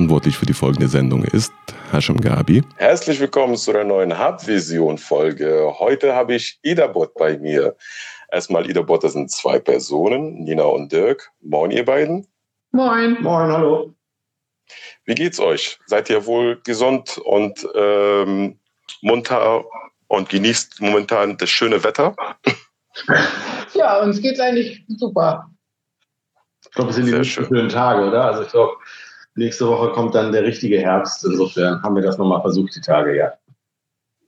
verantwortlich für die folgende Sendung ist Hashim Gabi. Herzlich willkommen zu der neuen Hubvision-Folge. Heute habe ich Idabot bei mir. Erstmal Idabot, das sind zwei Personen, Nina und Dirk. Moin, ihr beiden. Moin. Moin, hallo. Wie geht's euch? Seid ihr wohl gesund und ähm, munter und genießt momentan das schöne Wetter? Ja, uns geht's eigentlich super. Ich glaube, es sind die schönen Tage, oder? Also ich glaube, nächste Woche kommt dann der richtige Herbst. Insofern haben wir das nochmal versucht, die Tage, ja.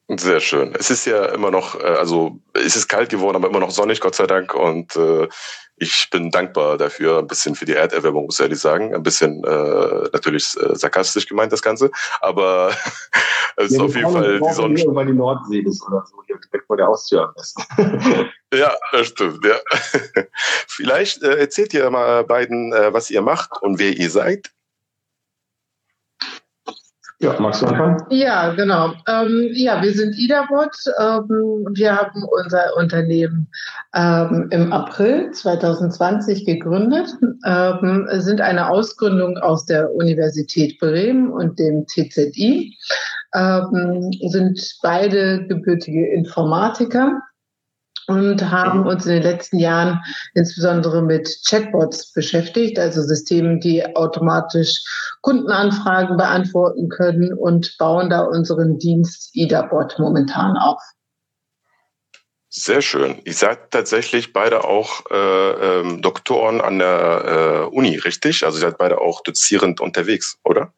Sehr schön. Es ist ja immer noch, äh, also es ist kalt geworden, aber immer noch sonnig, Gott sei Dank. Und äh, ich bin dankbar dafür, ein bisschen für die Erderwärmung, muss ich ehrlich sagen. Ein bisschen äh, natürlich äh, sarkastisch gemeint, das Ganze. Aber es ja, ist auf jeden Fall die Sonne. Weil die Nordsee ist oder so, hier direkt vor der Haustür am besten. ja, das stimmt, ja. Vielleicht äh, erzählt ihr mal beiden, äh, was ihr macht und wer ihr seid. Ja, magst du anfangen? Ja, genau. Ähm, ja, wir sind IDABOT. Ähm, wir haben unser Unternehmen ähm, im April 2020 gegründet, ähm, sind eine Ausgründung aus der Universität Bremen und dem TZI, ähm, sind beide gebürtige Informatiker und haben uns in den letzten Jahren insbesondere mit Chatbots beschäftigt, also Systemen, die automatisch Kundenanfragen beantworten können und bauen da unseren Dienst IDABot momentan auf. Sehr schön. Ihr seid tatsächlich beide auch äh, ähm, Doktoren an der äh, Uni, richtig? Also ihr seid beide auch dozierend unterwegs, oder?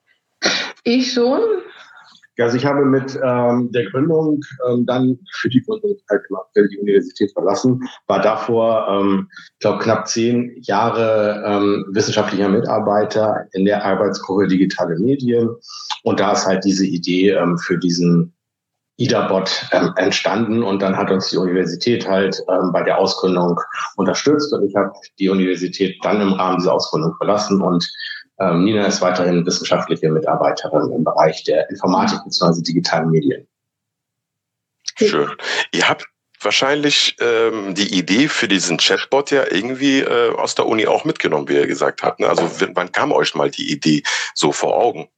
Ich schon. Also ich habe mit ähm, der Gründung ähm, dann für die Gründung halt die Universität verlassen, war davor, ähm, ich glaube, knapp zehn Jahre ähm, wissenschaftlicher Mitarbeiter in der Arbeitsgruppe Digitale Medien. Und da ist halt diese Idee ähm, für diesen IDABot ähm, entstanden. Und dann hat uns die Universität halt ähm, bei der Ausgründung unterstützt. Und ich habe die Universität dann im Rahmen dieser Ausgründung verlassen. Und ähm, Nina ist weiterhin wissenschaftliche Mitarbeiterin im Bereich der Informatik bzw. digitalen Medien. Schön. Ihr habt wahrscheinlich ähm, die Idee für diesen Chatbot ja irgendwie äh, aus der Uni auch mitgenommen, wie ihr gesagt habt. Ne? Also wann kam euch mal die Idee so vor Augen?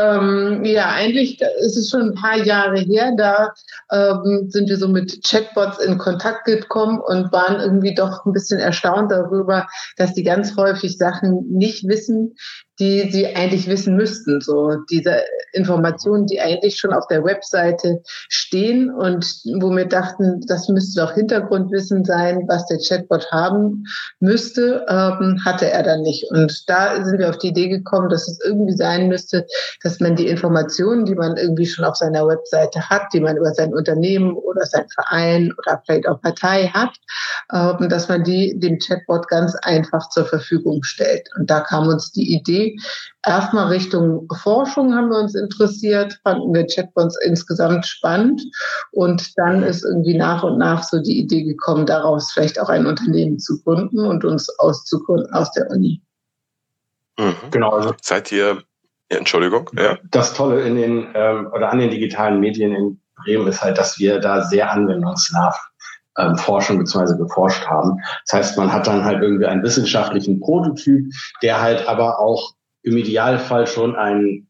Ähm, ja, eigentlich ist es schon ein paar Jahre her. Da ähm, sind wir so mit Chatbots in Kontakt gekommen und waren irgendwie doch ein bisschen erstaunt darüber, dass die ganz häufig Sachen nicht wissen, die sie eigentlich wissen müssten. So diese Informationen, die eigentlich schon auf der Webseite stehen und wo wir dachten, das müsste doch Hintergrundwissen sein, was der Chatbot haben müsste, ähm, hatte er dann nicht. Und da sind wir auf die Idee gekommen, dass es irgendwie sein müsste, dass man die Informationen, die man irgendwie schon auf seiner Webseite hat, die man über sein Unternehmen oder sein Verein oder vielleicht auch Partei hat, ähm, dass man die dem Chatbot ganz einfach zur Verfügung stellt. Und da kam uns die Idee, Erstmal Richtung Forschung haben wir uns interessiert, fanden wir Chatbots insgesamt spannend. Und dann ist irgendwie nach und nach so die Idee gekommen, daraus vielleicht auch ein Unternehmen zu gründen und uns auszugründen aus der Uni. Mhm. Genau. Also Seid ihr, ja, Entschuldigung, ja. Das Tolle in den, ähm, oder an den digitalen Medien in Bremen ist halt, dass wir da sehr anwendungsnah ähm, forschen bzw. geforscht haben. Das heißt, man hat dann halt irgendwie einen wissenschaftlichen Prototyp, der halt aber auch im Idealfall schon ein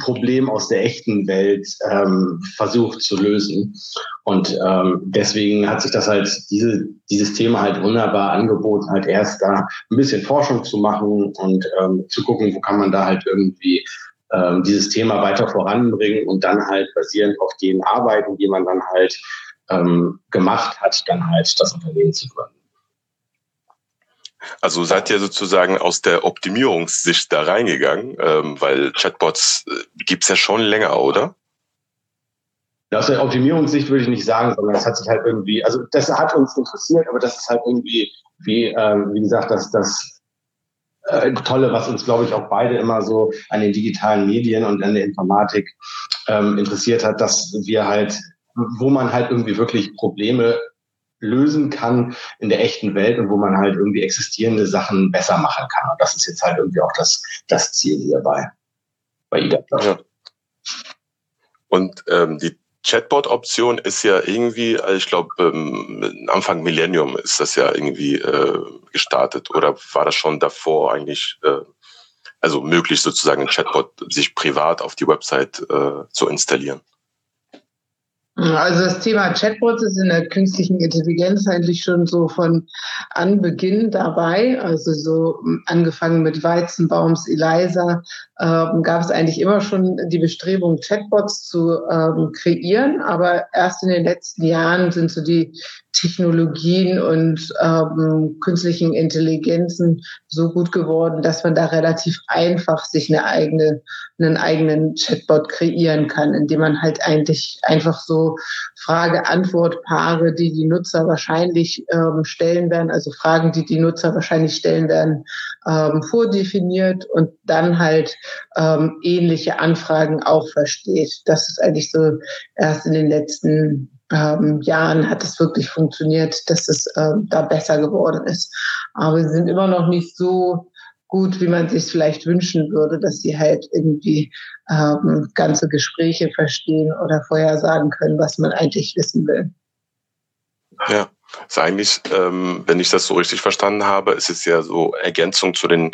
Problem aus der echten Welt ähm, versucht zu lösen. Und ähm, deswegen hat sich das halt, diese, dieses Thema halt wunderbar angeboten, halt erst da ein bisschen Forschung zu machen und ähm, zu gucken, wo kann man da halt irgendwie ähm, dieses Thema weiter voranbringen und dann halt basierend auf den Arbeiten, die man dann halt ähm, gemacht hat, dann halt das Unternehmen zu gründen. Also seid ihr sozusagen aus der Optimierungssicht da reingegangen, ähm, weil Chatbots äh, gibt's ja schon länger, oder? Aus der Optimierungssicht würde ich nicht sagen, sondern es hat sich halt irgendwie, also das hat uns interessiert, aber das ist halt irgendwie, wie, ähm, wie gesagt, das, das äh, Tolle, was uns, glaube ich, auch beide immer so an den digitalen Medien und an der Informatik ähm, interessiert hat, dass wir halt, wo man halt irgendwie wirklich Probleme lösen kann in der echten Welt und wo man halt irgendwie existierende Sachen besser machen kann. Und das ist jetzt halt irgendwie auch das, das Ziel hierbei bei IDA. Ja. Und ähm, die Chatbot-Option ist ja irgendwie, also ich glaube, ähm, Anfang Millennium ist das ja irgendwie äh, gestartet. Oder war das schon davor eigentlich? Äh, also möglich sozusagen ein Chatbot sich privat auf die Website äh, zu installieren. Also das Thema Chatbots ist in der künstlichen Intelligenz eigentlich schon so von Anbeginn dabei. Also so angefangen mit Weizenbaums, Eliza, ähm, gab es eigentlich immer schon die Bestrebung, Chatbots zu ähm, kreieren. Aber erst in den letzten Jahren sind so die Technologien und ähm, künstlichen Intelligenzen so gut geworden, dass man da relativ einfach sich eine eigene, einen eigenen Chatbot kreieren kann, indem man halt eigentlich einfach so Frage-Antwort-Paare, die die Nutzer wahrscheinlich ähm, stellen werden, also Fragen, die die Nutzer wahrscheinlich stellen werden, ähm, vordefiniert und dann halt ähm, ähnliche Anfragen auch versteht. Das ist eigentlich so erst in den letzten ähm, Jahren hat es wirklich funktioniert, dass es ähm, da besser geworden ist. Aber sie sind immer noch nicht so gut, wie man sich vielleicht wünschen würde, dass sie halt irgendwie ähm, ganze Gespräche verstehen oder vorher sagen können, was man eigentlich wissen will. Ja, ist eigentlich, ähm, wenn ich das so richtig verstanden habe, ist es ja so Ergänzung zu den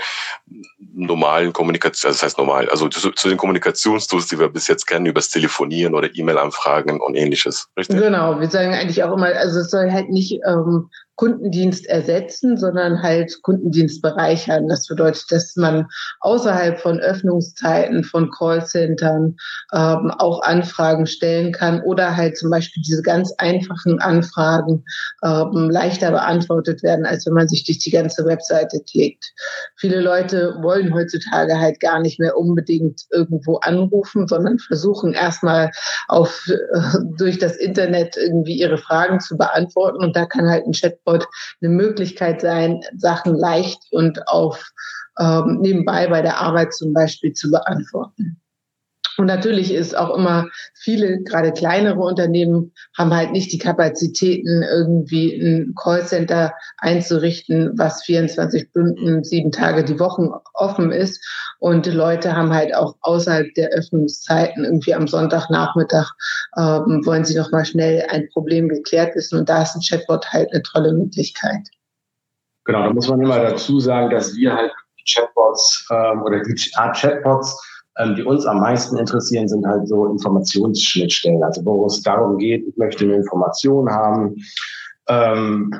normalen Kommunikationen, also das heißt normal, also zu, zu, den Kommunikationstools, die wir bis jetzt kennen, übers Telefonieren oder E-Mail-Anfragen und ähnliches, richtig? Genau, wir sagen eigentlich auch immer, also es soll halt nicht ähm, Kundendienst ersetzen, sondern halt Kundendienst bereichern. Das bedeutet, dass man außerhalb von Öffnungszeiten von Callcentern ähm, auch Anfragen stellen kann oder halt zum Beispiel diese ganz einfachen Anfragen ähm, leichter beantwortet werden, als wenn man sich durch die ganze Webseite klickt. Viele Leute wollen heutzutage halt gar nicht mehr unbedingt irgendwo anrufen, sondern versuchen erstmal auf äh, durch das Internet irgendwie ihre Fragen zu beantworten und da kann halt ein Chat Chatbot eine Möglichkeit sein, Sachen leicht und auf ähm, nebenbei bei der Arbeit zum Beispiel zu beantworten. Und natürlich ist auch immer viele, gerade kleinere Unternehmen, haben halt nicht die Kapazitäten, irgendwie ein Callcenter einzurichten, was 24 Stunden, sieben Tage die Woche offen ist. Und Leute haben halt auch außerhalb der Öffnungszeiten, irgendwie am Sonntagnachmittag, ähm, wollen sie noch mal schnell ein Problem geklärt wissen. Und da ist ein Chatbot halt eine tolle Möglichkeit. Genau, da muss man immer dazu sagen, dass wir halt Chatbots ähm, oder die Art Chatbots ähm, die uns am meisten interessieren, sind halt so Informationsschnittstellen. Also wo es darum geht, ich möchte eine Information haben, ähm,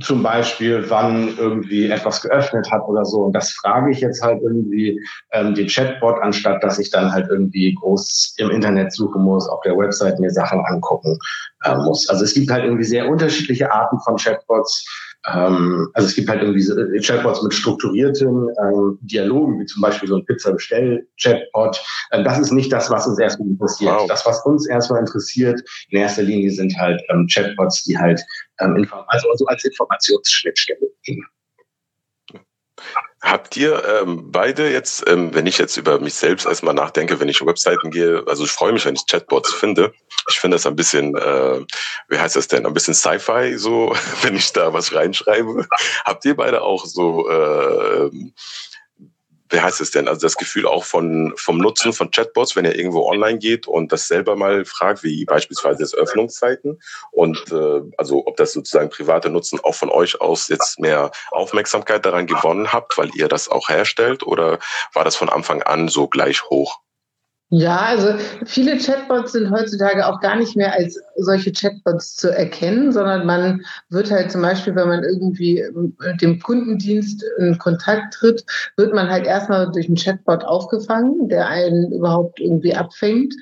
zum Beispiel, wann irgendwie etwas geöffnet hat oder so. Und das frage ich jetzt halt irgendwie ähm, den Chatbot, anstatt dass ich dann halt irgendwie groß im Internet suchen muss, auf der Website mir Sachen angucken äh, muss. Also es gibt halt irgendwie sehr unterschiedliche Arten von Chatbots. Ähm, also es gibt halt irgendwie äh, Chatbots mit strukturierten ähm, Dialogen, wie zum Beispiel so ein Pizza-Bestell-Chatbot. Ähm, das ist nicht das, was uns erstmal interessiert. Wow. Das, was uns erstmal interessiert, in erster Linie sind halt ähm, Chatbots, die halt ähm, also so als Informationsschnittstelle dienen. Habt ihr ähm, beide jetzt, ähm, wenn ich jetzt über mich selbst erstmal nachdenke, wenn ich Webseiten gehe, also ich freue mich, wenn ich Chatbots finde. Ich finde das ein bisschen, äh, wie heißt das denn, ein bisschen Sci-Fi, so, wenn ich da was reinschreibe. Habt ihr beide auch so äh, wie heißt es denn? Also das Gefühl auch von, vom Nutzen von Chatbots, wenn ihr irgendwo online geht und das selber mal fragt, wie beispielsweise das Öffnungszeiten und äh, also ob das sozusagen private Nutzen auch von euch aus jetzt mehr Aufmerksamkeit daran gewonnen habt, weil ihr das auch herstellt oder war das von Anfang an so gleich hoch? Ja, also viele Chatbots sind heutzutage auch gar nicht mehr als solche Chatbots zu erkennen, sondern man wird halt zum Beispiel, wenn man irgendwie mit dem Kundendienst in Kontakt tritt, wird man halt erstmal durch einen Chatbot aufgefangen, der einen überhaupt irgendwie abfängt.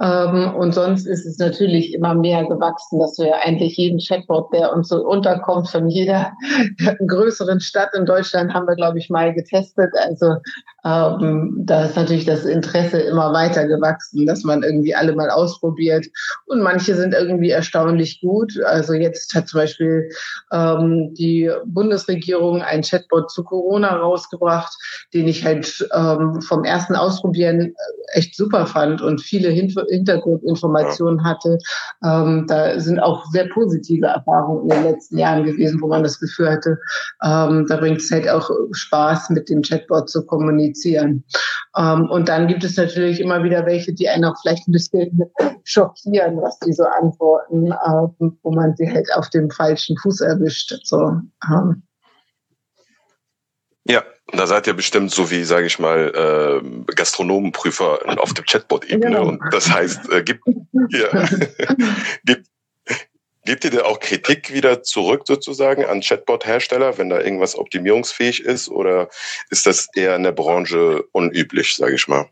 Ähm, und sonst ist es natürlich immer mehr gewachsen, dass wir eigentlich jeden Chatbot, der uns so unterkommt, von jeder größeren Stadt in Deutschland haben wir, glaube ich, mal getestet. Also ähm, da ist natürlich das Interesse immer weiter gewachsen, dass man irgendwie alle mal ausprobiert. Und manche sind irgendwie erstaunlich gut. Also jetzt hat zum Beispiel ähm, die Bundesregierung ein Chatbot zu Corona rausgebracht, den ich halt ähm, vom ersten Ausprobieren äh, echt super fand und viele Hin Hintergrundinformationen hatte. Ähm, da sind auch sehr positive Erfahrungen in den letzten Jahren gewesen, wo man das Gefühl hatte, ähm, da bringt es halt auch Spaß, mit dem Chatbot zu kommunizieren. Ähm, und dann gibt es natürlich immer wieder welche, die einen auch vielleicht ein bisschen schockieren, was die so antworten, äh, wo man sie halt auf dem falschen Fuß erwischt. So, ähm. Ja, Da seid ihr bestimmt so wie, sage ich mal, äh, Gastronomenprüfer auf dem Chatbot-Ebene. Genau. Und das heißt, äh, gibt, ja, gibt, Gebt ihr da auch Kritik wieder zurück sozusagen an Chatbot-Hersteller, wenn da irgendwas optimierungsfähig ist? Oder ist das eher in der Branche unüblich, sage ich mal?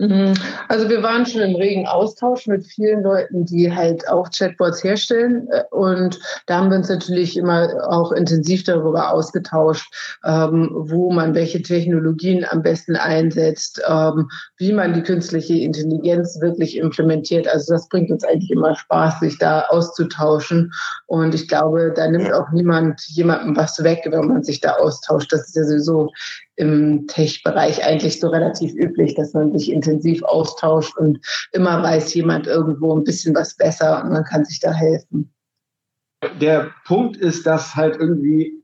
Mhm. Also wir waren schon im regen Austausch mit vielen Leuten, die halt auch Chatbots herstellen. Äh, und da haben wir uns natürlich immer auch intensiv darüber ausgetauscht, ähm, wo man welche Technologien am besten einsetzt, ähm, wie man die künstliche Intelligenz wirklich implementiert. Also das bringt uns eigentlich immer Spaß, sich da auszutauschen. Und ich glaube, da nimmt auch niemand jemandem was weg, wenn man sich da austauscht. Das ist ja sowieso im Tech-Bereich eigentlich so relativ üblich, dass man sich intensiv austauscht und immer weiß jemand irgendwo ein bisschen was besser und man kann sich da helfen. Der Punkt ist, dass halt irgendwie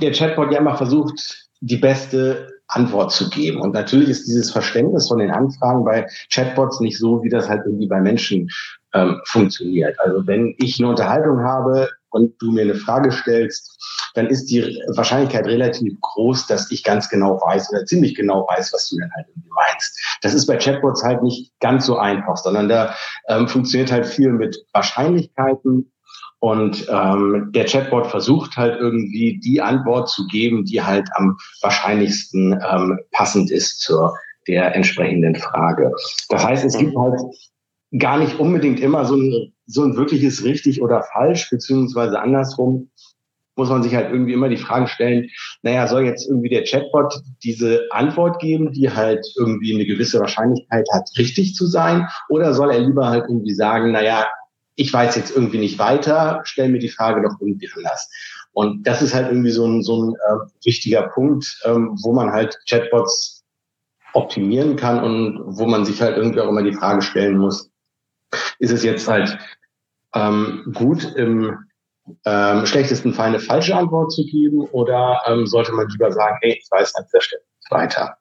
der Chatbot ja immer versucht, die beste Antwort zu geben. Und natürlich ist dieses Verständnis von den Anfragen bei Chatbots nicht so, wie das halt irgendwie bei Menschen ähm, funktioniert. Also wenn ich eine Unterhaltung habe und du mir eine Frage stellst, dann ist die Wahrscheinlichkeit relativ groß, dass ich ganz genau weiß oder ziemlich genau weiß, was du denn halt irgendwie meinst. Das ist bei Chatbots halt nicht ganz so einfach, sondern da ähm, funktioniert halt viel mit Wahrscheinlichkeiten und ähm, der Chatbot versucht halt irgendwie die Antwort zu geben, die halt am wahrscheinlichsten ähm, passend ist zur der entsprechenden Frage. Das heißt, es gibt halt gar nicht unbedingt immer so ein, so ein wirkliches richtig oder falsch, beziehungsweise andersrum muss man sich halt irgendwie immer die Fragen stellen, naja, soll jetzt irgendwie der Chatbot diese Antwort geben, die halt irgendwie eine gewisse Wahrscheinlichkeit hat, richtig zu sein? Oder soll er lieber halt irgendwie sagen, naja, ich weiß jetzt irgendwie nicht weiter, stell mir die Frage doch irgendwie anders. Und das ist halt irgendwie so ein, so ein äh, wichtiger Punkt, ähm, wo man halt Chatbots optimieren kann und wo man sich halt irgendwie auch immer die Frage stellen muss, ist es jetzt halt ähm, gut im ähm, schlechtesten Fall eine falsche Antwort zu geben oder ähm, sollte man lieber sagen, hey, ich weiß an dieser Stelle weiter.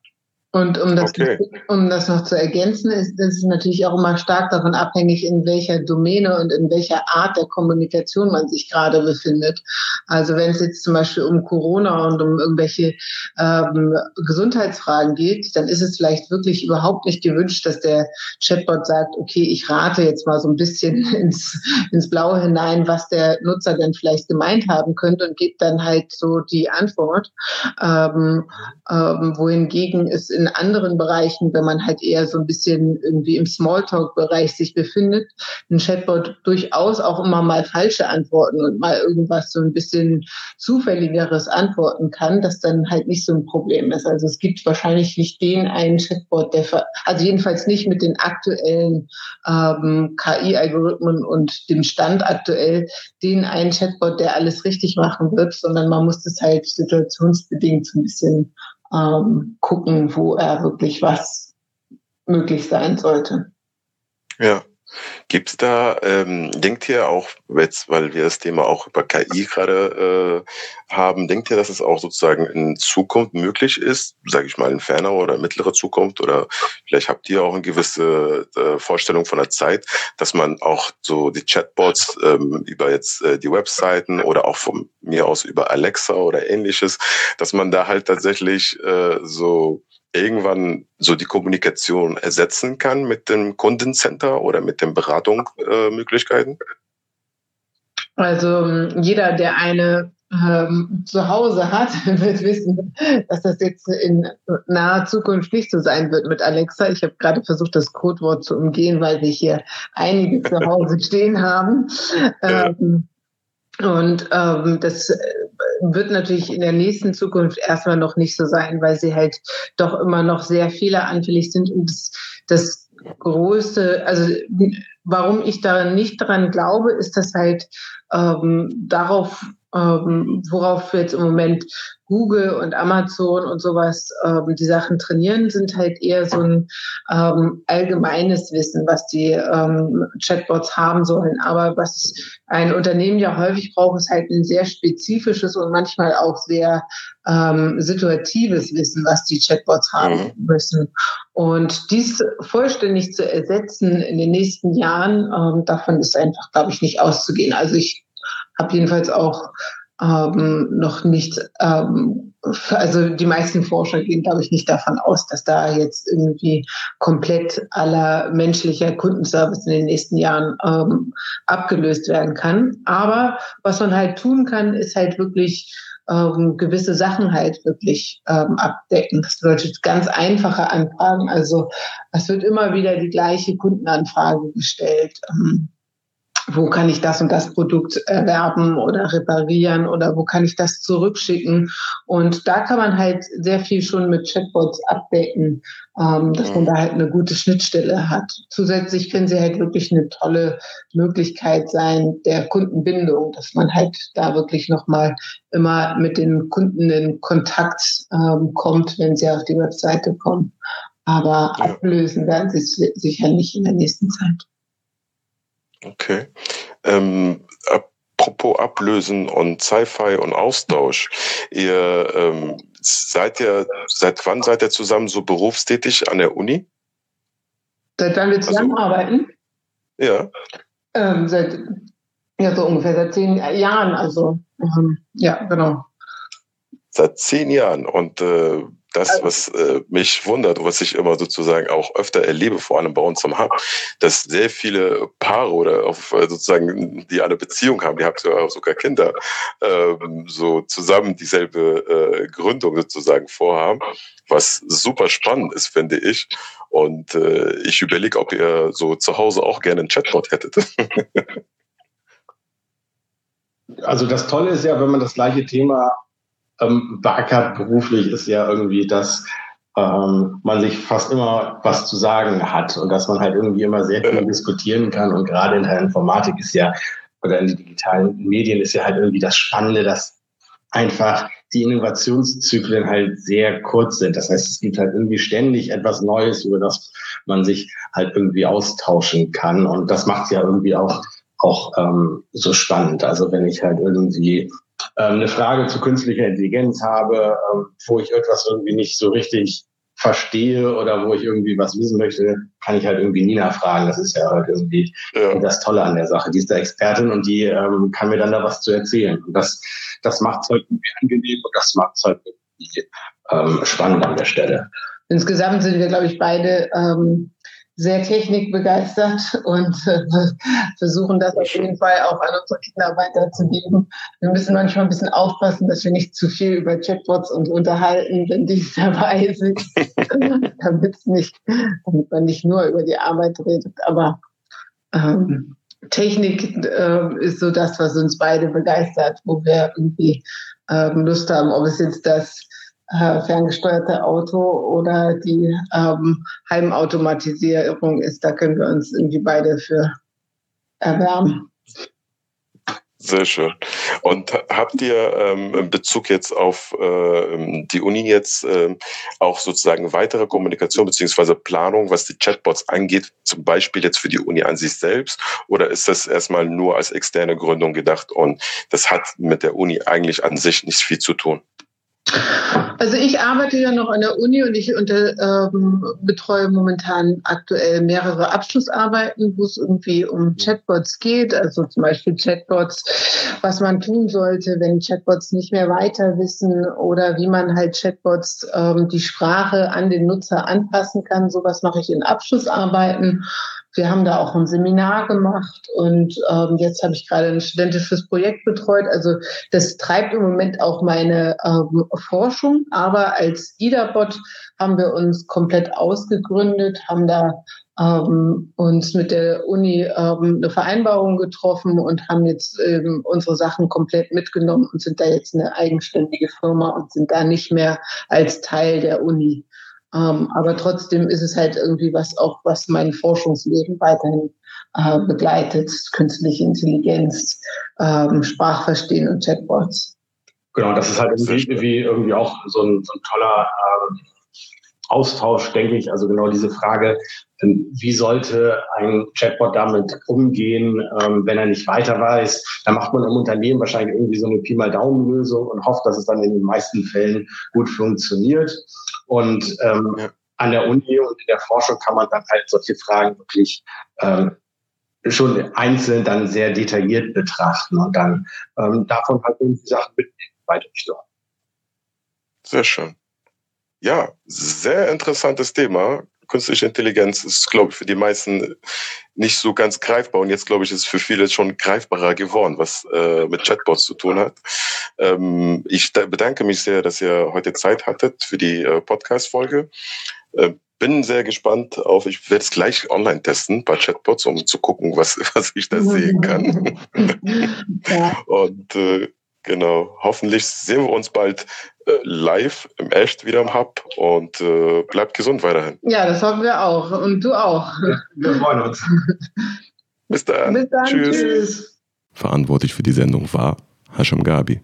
Und um das, okay. um das noch zu ergänzen, ist es natürlich auch immer stark davon abhängig, in welcher Domäne und in welcher Art der Kommunikation man sich gerade befindet. Also wenn es jetzt zum Beispiel um Corona und um irgendwelche ähm, Gesundheitsfragen geht, dann ist es vielleicht wirklich überhaupt nicht gewünscht, dass der Chatbot sagt, okay, ich rate jetzt mal so ein bisschen ins, ins Blaue hinein, was der Nutzer denn vielleicht gemeint haben könnte und gibt dann halt so die Antwort. Ähm, ähm, wohingegen es in anderen Bereichen, wenn man halt eher so ein bisschen irgendwie im Smalltalk-Bereich sich befindet, ein Chatbot durchaus auch immer mal falsche Antworten und mal irgendwas so ein bisschen zufälligeres antworten kann, das dann halt nicht so ein Problem ist. Also es gibt wahrscheinlich nicht den einen Chatbot, der, also jedenfalls nicht mit den aktuellen ähm, KI-Algorithmen und dem Stand aktuell, den einen Chatbot, der alles richtig machen wird, sondern man muss das halt situationsbedingt so ein bisschen ähm, gucken, wo er wirklich was möglich sein sollte. Ja. Gibt es da, ähm, denkt ihr auch, jetzt, weil wir das Thema auch über KI gerade äh, haben, denkt ihr, dass es auch sozusagen in Zukunft möglich ist, sage ich mal in ferner oder mittlerer Zukunft, oder vielleicht habt ihr auch eine gewisse äh, Vorstellung von der Zeit, dass man auch so die Chatbots ähm, über jetzt äh, die Webseiten oder auch von mir aus über Alexa oder ähnliches, dass man da halt tatsächlich äh, so irgendwann so die Kommunikation ersetzen kann mit dem Kundencenter oder mit den Beratungsmöglichkeiten? Also jeder, der eine ähm, zu Hause hat, wird wissen, dass das jetzt in naher Zukunft nicht so sein wird mit Alexa. Ich habe gerade versucht, das Codewort zu umgehen, weil wir hier einige zu Hause stehen haben. Ähm, und ähm, das wird natürlich in der nächsten Zukunft erstmal noch nicht so sein, weil sie halt doch immer noch sehr fehleranfällig sind. Und das, das größte, also warum ich da nicht dran glaube, ist, dass halt ähm, darauf, ähm, worauf wir jetzt im Moment Google und Amazon und sowas ähm, die Sachen trainieren, sind halt eher so ein ähm, allgemeines Wissen, was die ähm, Chatbots haben sollen. Aber was ein Unternehmen ja häufig braucht, ist halt ein sehr spezifisches und manchmal auch sehr ähm, situatives Wissen, was die Chatbots haben mhm. müssen. Und dies vollständig zu ersetzen in den nächsten Jahren, ähm, davon ist einfach, glaube ich, nicht auszugehen. Also ich habe jedenfalls auch ähm, noch nicht, ähm, also die meisten Forscher gehen, glaube ich, nicht davon aus, dass da jetzt irgendwie komplett aller menschlicher Kundenservice in den nächsten Jahren ähm, abgelöst werden kann. Aber was man halt tun kann, ist halt wirklich ähm, gewisse Sachen halt wirklich ähm, abdecken. Das bedeutet ganz einfache Anfragen. Also es wird immer wieder die gleiche Kundenanfrage gestellt. Ähm, wo kann ich das und das Produkt erwerben oder reparieren oder wo kann ich das zurückschicken. Und da kann man halt sehr viel schon mit Chatbots abdecken, ähm, dass man da halt eine gute Schnittstelle hat. Zusätzlich können sie halt wirklich eine tolle Möglichkeit sein der Kundenbindung, dass man halt da wirklich nochmal immer mit den Kunden in Kontakt ähm, kommt, wenn sie auf die Webseite kommen. Aber ablösen werden sie sicher nicht in der nächsten Zeit. Okay. Ähm, apropos Ablösen und Sci-Fi und Austausch. Ihr ähm, seid ja, seit wann seid ihr zusammen so berufstätig an der Uni? Seit wann wir also zusammenarbeiten? Also, ja. Ähm, seit, ja, so ungefähr seit zehn Jahren, also, ähm, ja, genau. Seit zehn Jahren. Und äh, das, also was äh, mich wundert, was ich immer sozusagen auch öfter erlebe, vor allem bei uns am Hub, dass sehr viele Paare oder auf, äh, sozusagen, die eine Beziehung haben, die haben sogar Kinder, ähm, so zusammen dieselbe äh, Gründung sozusagen vorhaben, was super spannend ist, finde ich. Und äh, ich überlege, ob ihr so zu Hause auch gerne einen Chatbot hättet. also das Tolle ist ja, wenn man das gleiche Thema ähm, beackert beruflich, ist ja irgendwie, dass ähm, man sich fast immer was zu sagen hat und dass man halt irgendwie immer sehr viel diskutieren kann. Und gerade in der Informatik ist ja, oder in den digitalen Medien ist ja halt irgendwie das Spannende, dass einfach die Innovationszyklen halt sehr kurz sind. Das heißt, es gibt halt irgendwie ständig etwas Neues, über das man sich halt irgendwie austauschen kann. Und das macht ja irgendwie auch, auch ähm, so spannend. Also wenn ich halt irgendwie ähm, eine Frage zu künstlicher Intelligenz habe, ähm, wo ich etwas irgendwie nicht so richtig verstehe oder wo ich irgendwie was wissen möchte, kann ich halt irgendwie Nina fragen. Das ist ja halt irgendwie ja. das Tolle an der Sache. Die ist da Expertin und die ähm, kann mir dann da was zu erzählen. Und das, das macht es halt irgendwie angenehm und das macht es halt irgendwie ähm, spannend an der Stelle. Insgesamt sind wir, glaube ich, beide ähm, sehr technikbegeistert und äh, versuchen das auf jeden Fall auch an unsere Kinder weiterzugeben. Wir müssen manchmal ein bisschen aufpassen, dass wir nicht zu viel über Chatbots uns unterhalten, wenn die dabei sind, damit nicht, damit man nicht nur über die Arbeit redet. Aber ähm, Technik äh, ist so das, was uns beide begeistert, wo wir irgendwie ähm, Lust haben, ob es jetzt das äh, ferngesteuerte Auto oder die ähm, Heimautomatisierung ist. Da können wir uns irgendwie beide für erwärmen. Sehr schön. Und habt ihr ähm, in Bezug jetzt auf äh, die Uni jetzt äh, auch sozusagen weitere Kommunikation beziehungsweise Planung, was die Chatbots angeht, zum Beispiel jetzt für die Uni an sich selbst? Oder ist das erstmal nur als externe Gründung gedacht und das hat mit der Uni eigentlich an sich nicht viel zu tun? Also ich arbeite ja noch an der Uni und ich unter, ähm, betreue momentan aktuell mehrere Abschlussarbeiten, wo es irgendwie um Chatbots geht, also zum Beispiel Chatbots, was man tun sollte, wenn Chatbots nicht mehr weiter wissen oder wie man halt Chatbots ähm, die Sprache an den Nutzer anpassen kann. Sowas mache ich in Abschlussarbeiten. Wir haben da auch ein Seminar gemacht und ähm, jetzt habe ich gerade ein studentisches Projekt betreut. Also das treibt im Moment auch meine ähm, Forschung. Aber als IDABOT haben wir uns komplett ausgegründet, haben da ähm, uns mit der Uni ähm, eine Vereinbarung getroffen und haben jetzt ähm, unsere Sachen komplett mitgenommen und sind da jetzt eine eigenständige Firma und sind da nicht mehr als Teil der Uni. Ähm, aber trotzdem ist es halt irgendwie was auch, was mein Forschungsleben weiterhin äh, begleitet. Künstliche Intelligenz, ähm, Sprachverstehen und Chatbots. Genau, das ist halt irgendwie, wie irgendwie auch so ein, so ein toller ähm, Austausch, denke ich. Also genau diese Frage, ähm, wie sollte ein Chatbot damit umgehen, ähm, wenn er nicht weiter weiß? Da macht man im Unternehmen wahrscheinlich irgendwie so eine Pi mal Daumen-Lösung und hofft, dass es dann in den meisten Fällen gut funktioniert. Und ähm, ja. an der Uni und in der Forschung kann man dann halt solche Fragen wirklich ähm, schon einzeln dann sehr detailliert betrachten und dann ähm, davon halt irgendwie Sachen mitnehmen, weiter dort. Sehr schön. Ja, sehr interessantes Thema. Künstliche Intelligenz ist, glaube ich, für die meisten nicht so ganz greifbar. Und jetzt, glaube ich, ist es für viele schon greifbarer geworden, was äh, mit Chatbots zu tun hat. Ähm, ich bedanke mich sehr, dass ihr heute Zeit hattet für die äh, Podcast-Folge. Äh, bin sehr gespannt auf, ich werde es gleich online testen bei Chatbots, um zu gucken, was, was ich da sehen kann. ja. Und äh, genau, hoffentlich sehen wir uns bald äh, live im Echt wieder im Hub und äh, bleibt gesund weiterhin. Ja, das hoffen wir auch. Und du auch. Wir freuen uns. Bis dann. Bis dann. Tschüss. Tschüss. Verantwortlich für die Sendung war Hashim Gabi.